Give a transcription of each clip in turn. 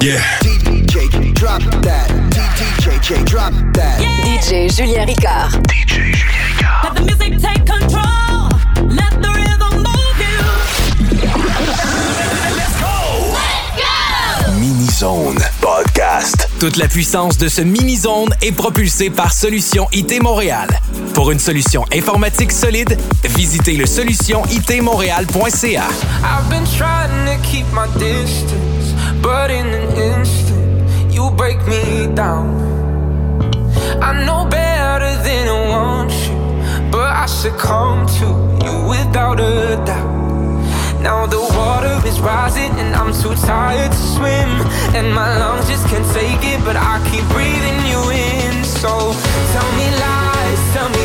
Yeah. DJ, drop that. DJ, drop that. DJ Julien Ricard. DJ Julien Ricard. Let the music take control. Let the rhythm move you. Let's go. Let's go. Mini Zone Podcast. Toute la puissance de ce mini-zone est propulsée par Solution IT Montréal. Pour une solution informatique solide, visitez le solutionitmontréal.ca. I've been trying to keep my distance, but in an instant, you break me down. I know better than I want you, but I succumb to you without a doubt. Now the water is rising and I'm too tired to swim And my lungs just can't take it but I keep breathing you in So tell me lies, tell me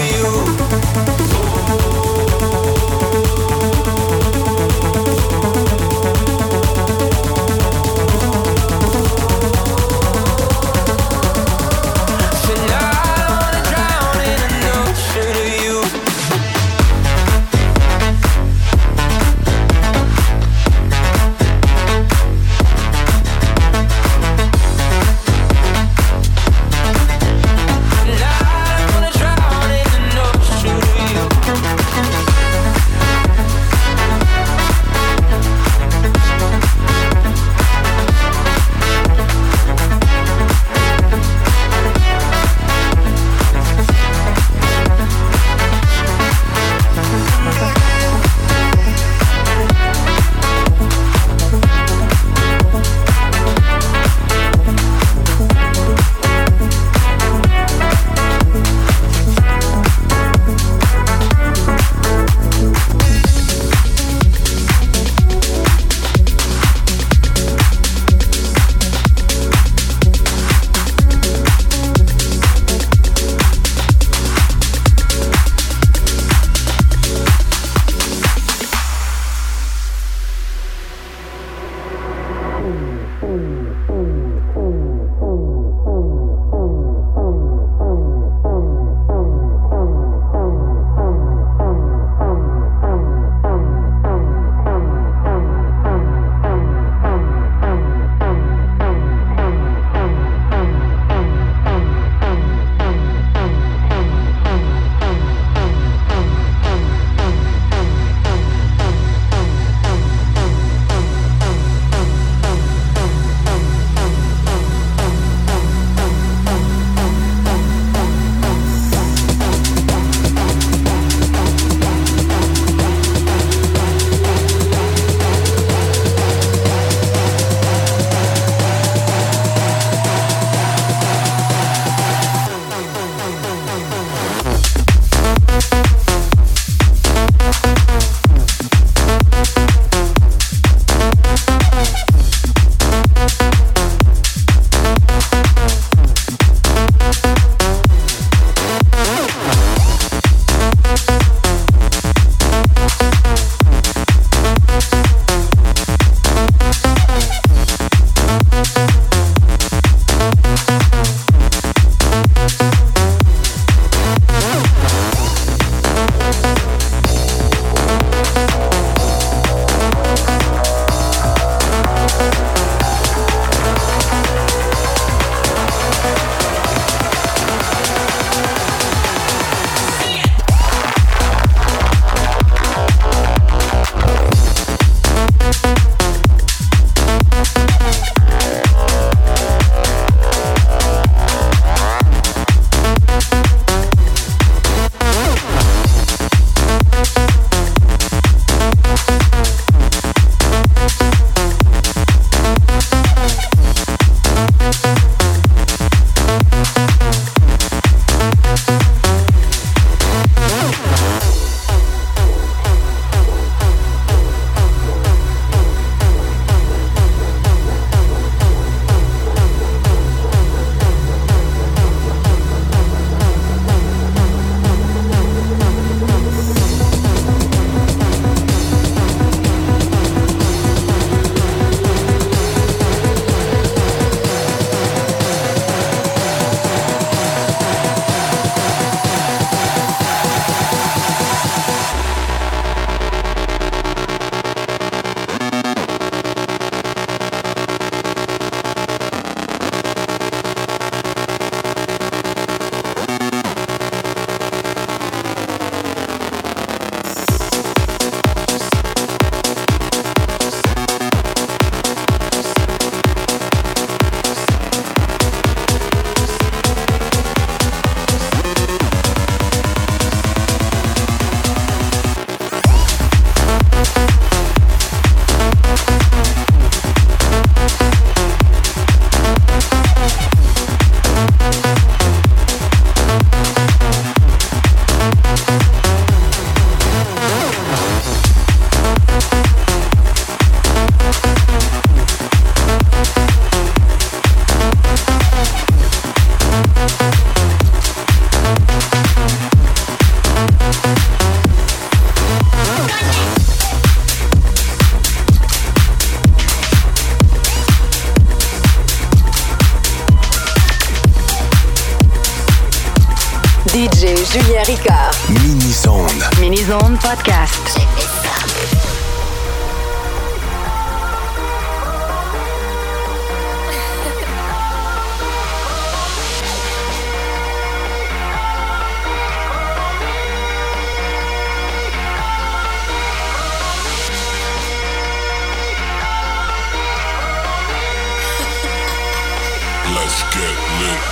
get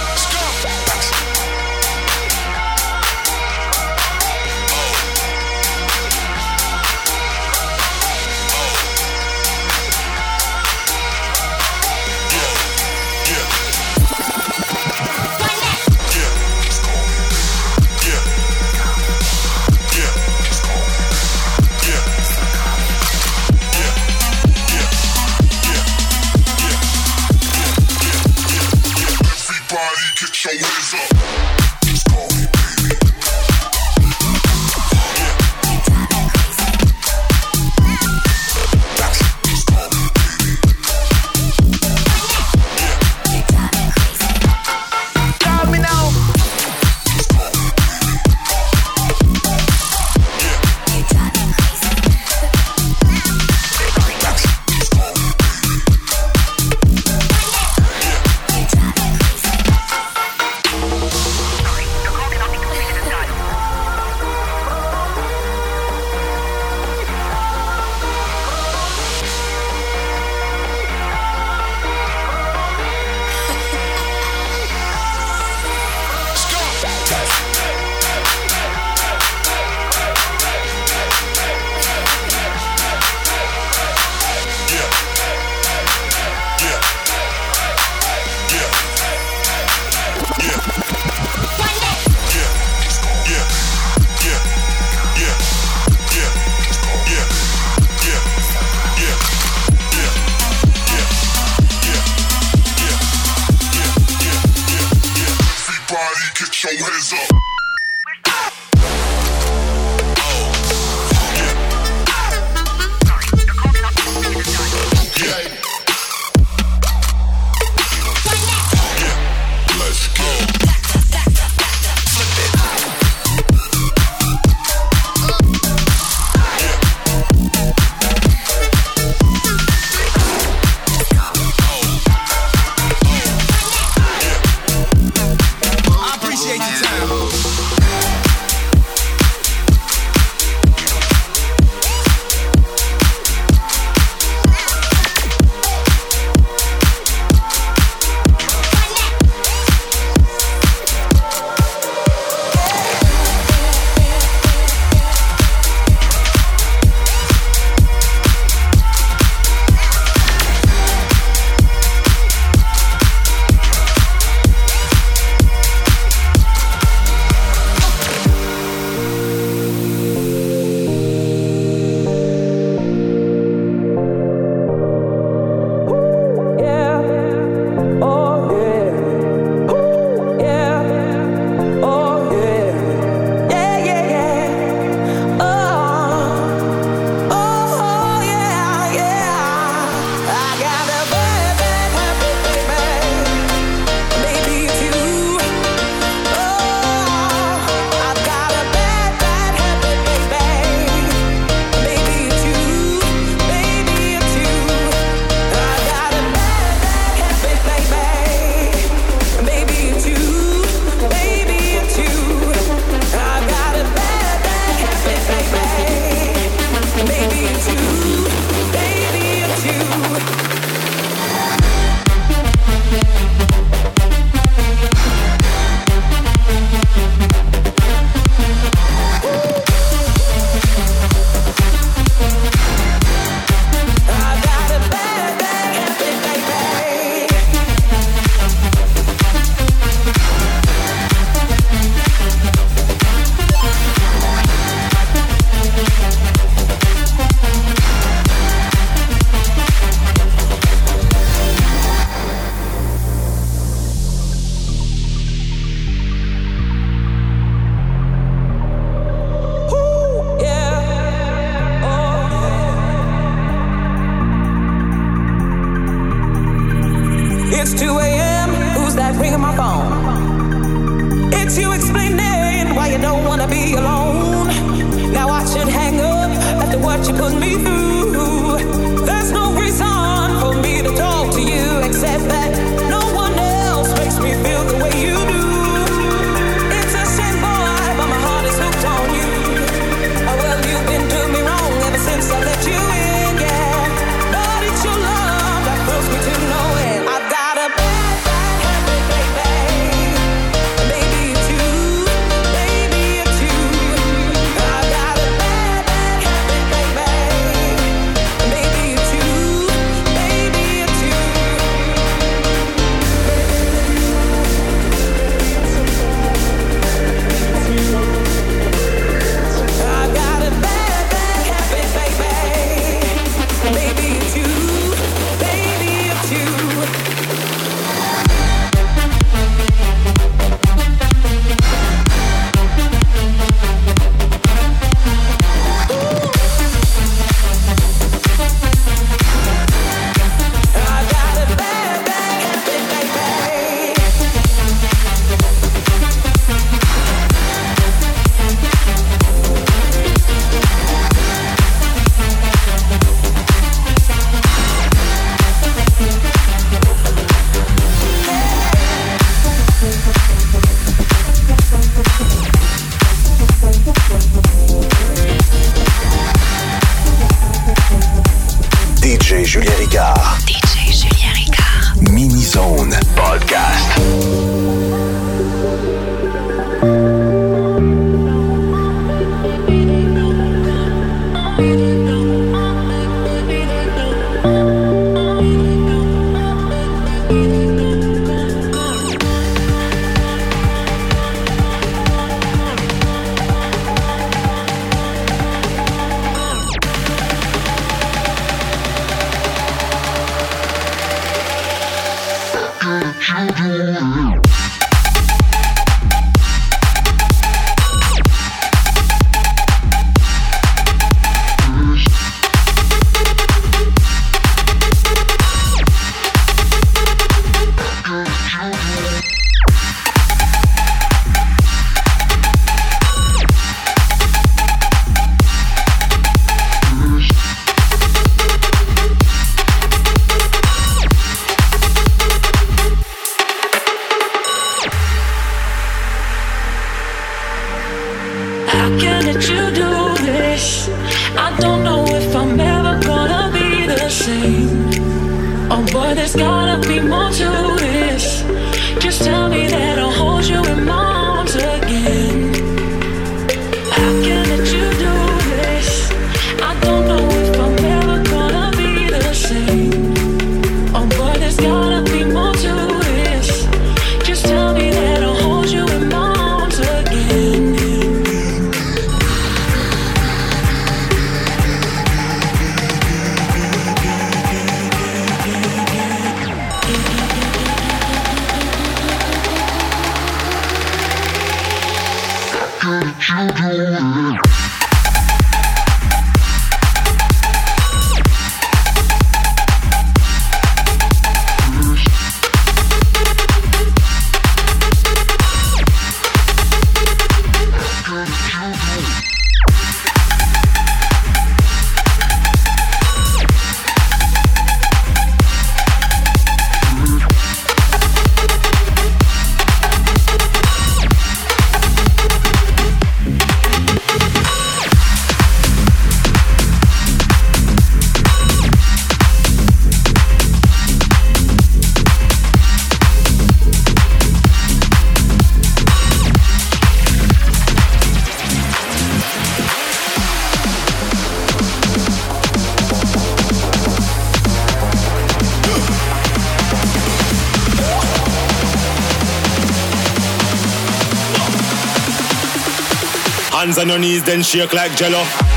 Hands on your knees, then shake like jello.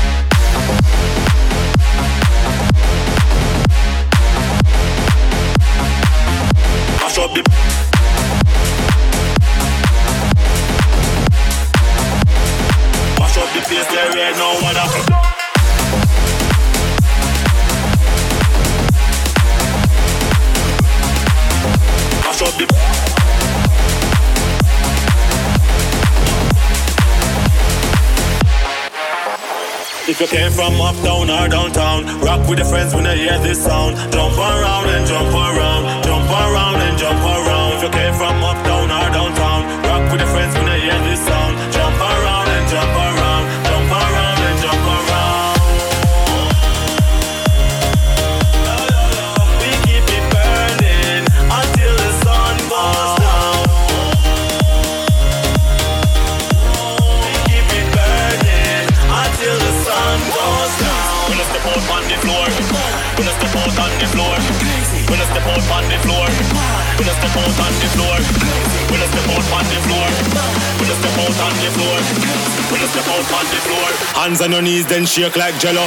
If you came from uptown or downtown, rock with your friends when they hear this sound. Jump around and jump around, jump around and jump around. If you came from Step out on the floor. When I step out on the floor. When I step out on the floor. When I step out on the floor. Hands on your knees, then shake like jello.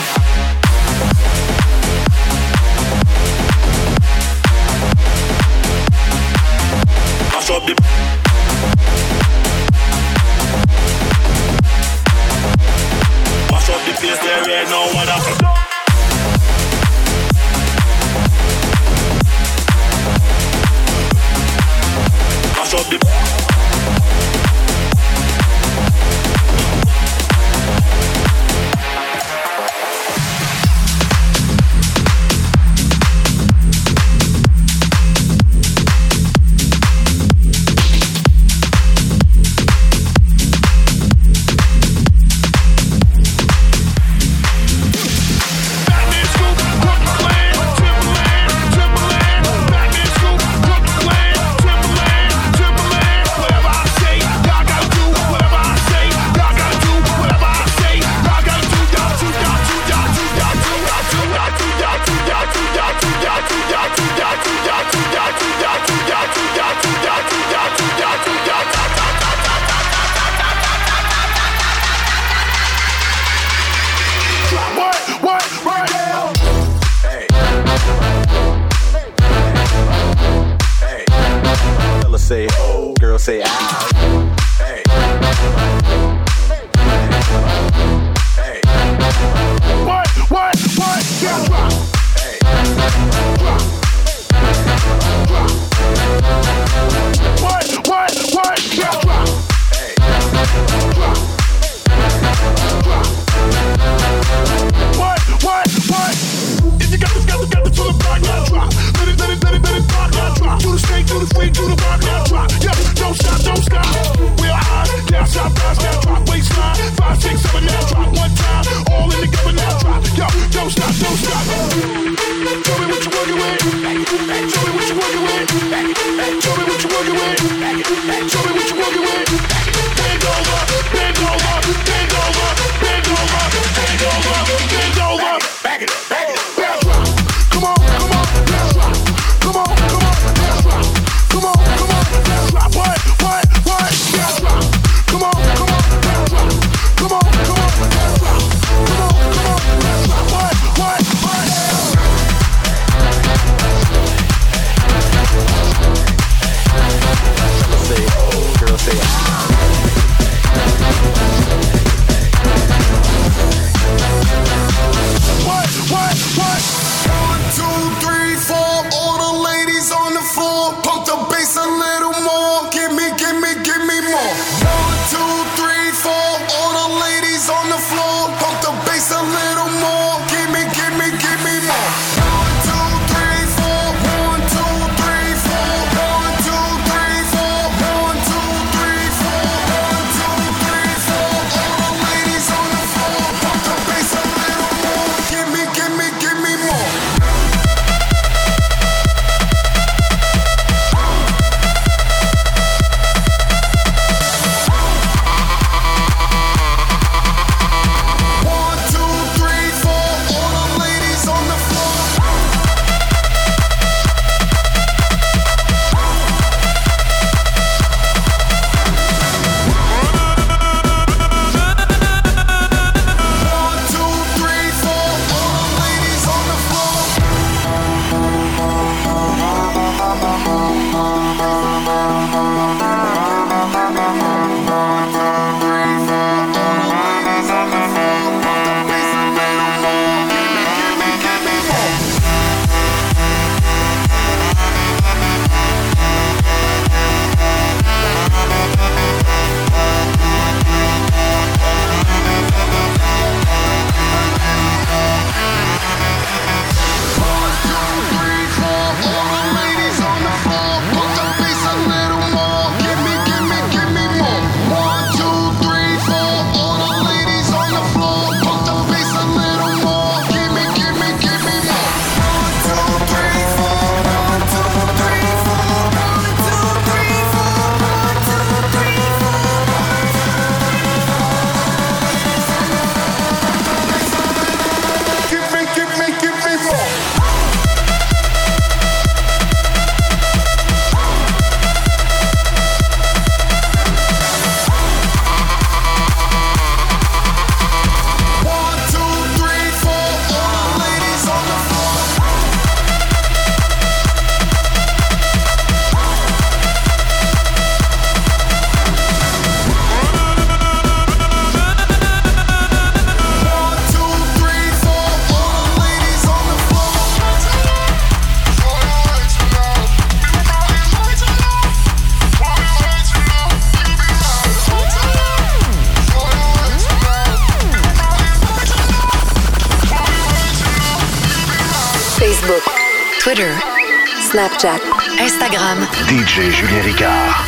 Snapchat, Instagram. DJ Julien Ricard.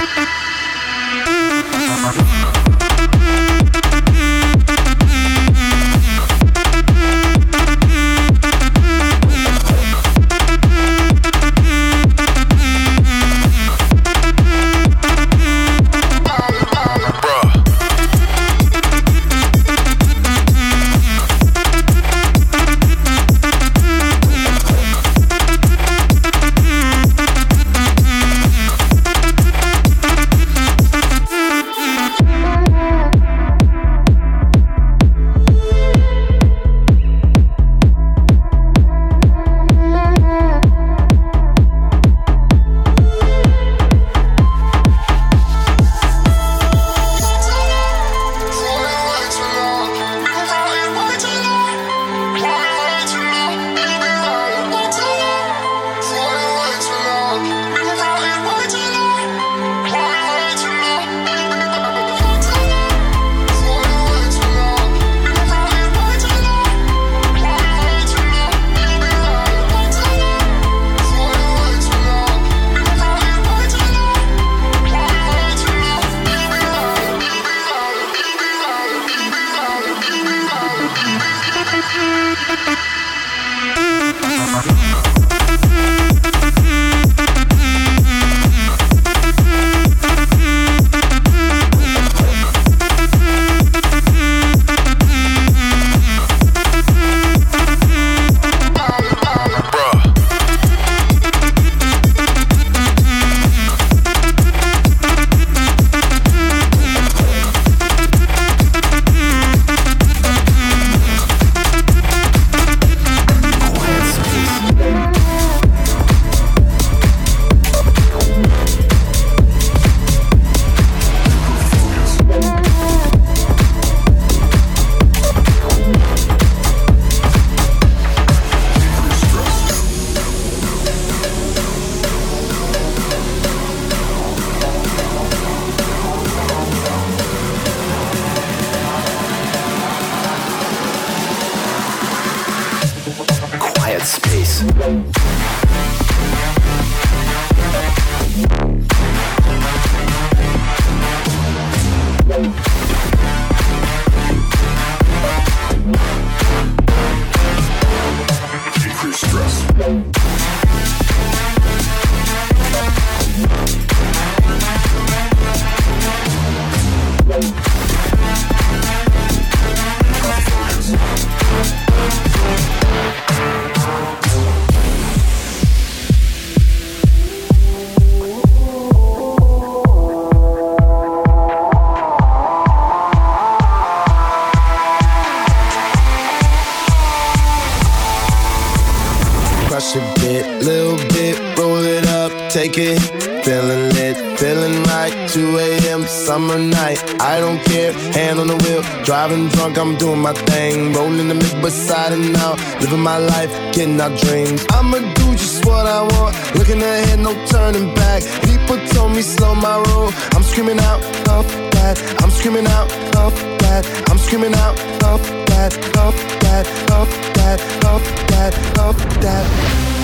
Driving drunk, I'm doing my thing. Rolling the mid beside and out. Living my life, getting our dreams. I'ma do just what I want. Looking ahead, no turning back. People told me slow my roll. I'm screaming out, fuck that. I'm screaming out, fuck that. I'm screaming out, fuck that, fuck that, fuck that, fuck that, fuck that. and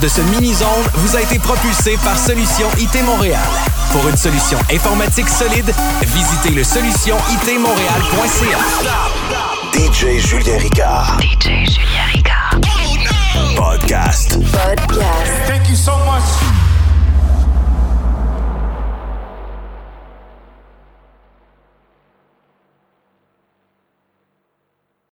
de ce mini-zone vous a été propulsé par Solution IT Montréal. Pour une solution informatique solide, visitez le solutionitmontréal.ca. DJ Julien Ricard. DJ Julien Ricard. Podcast. Podcast. Thank you so much.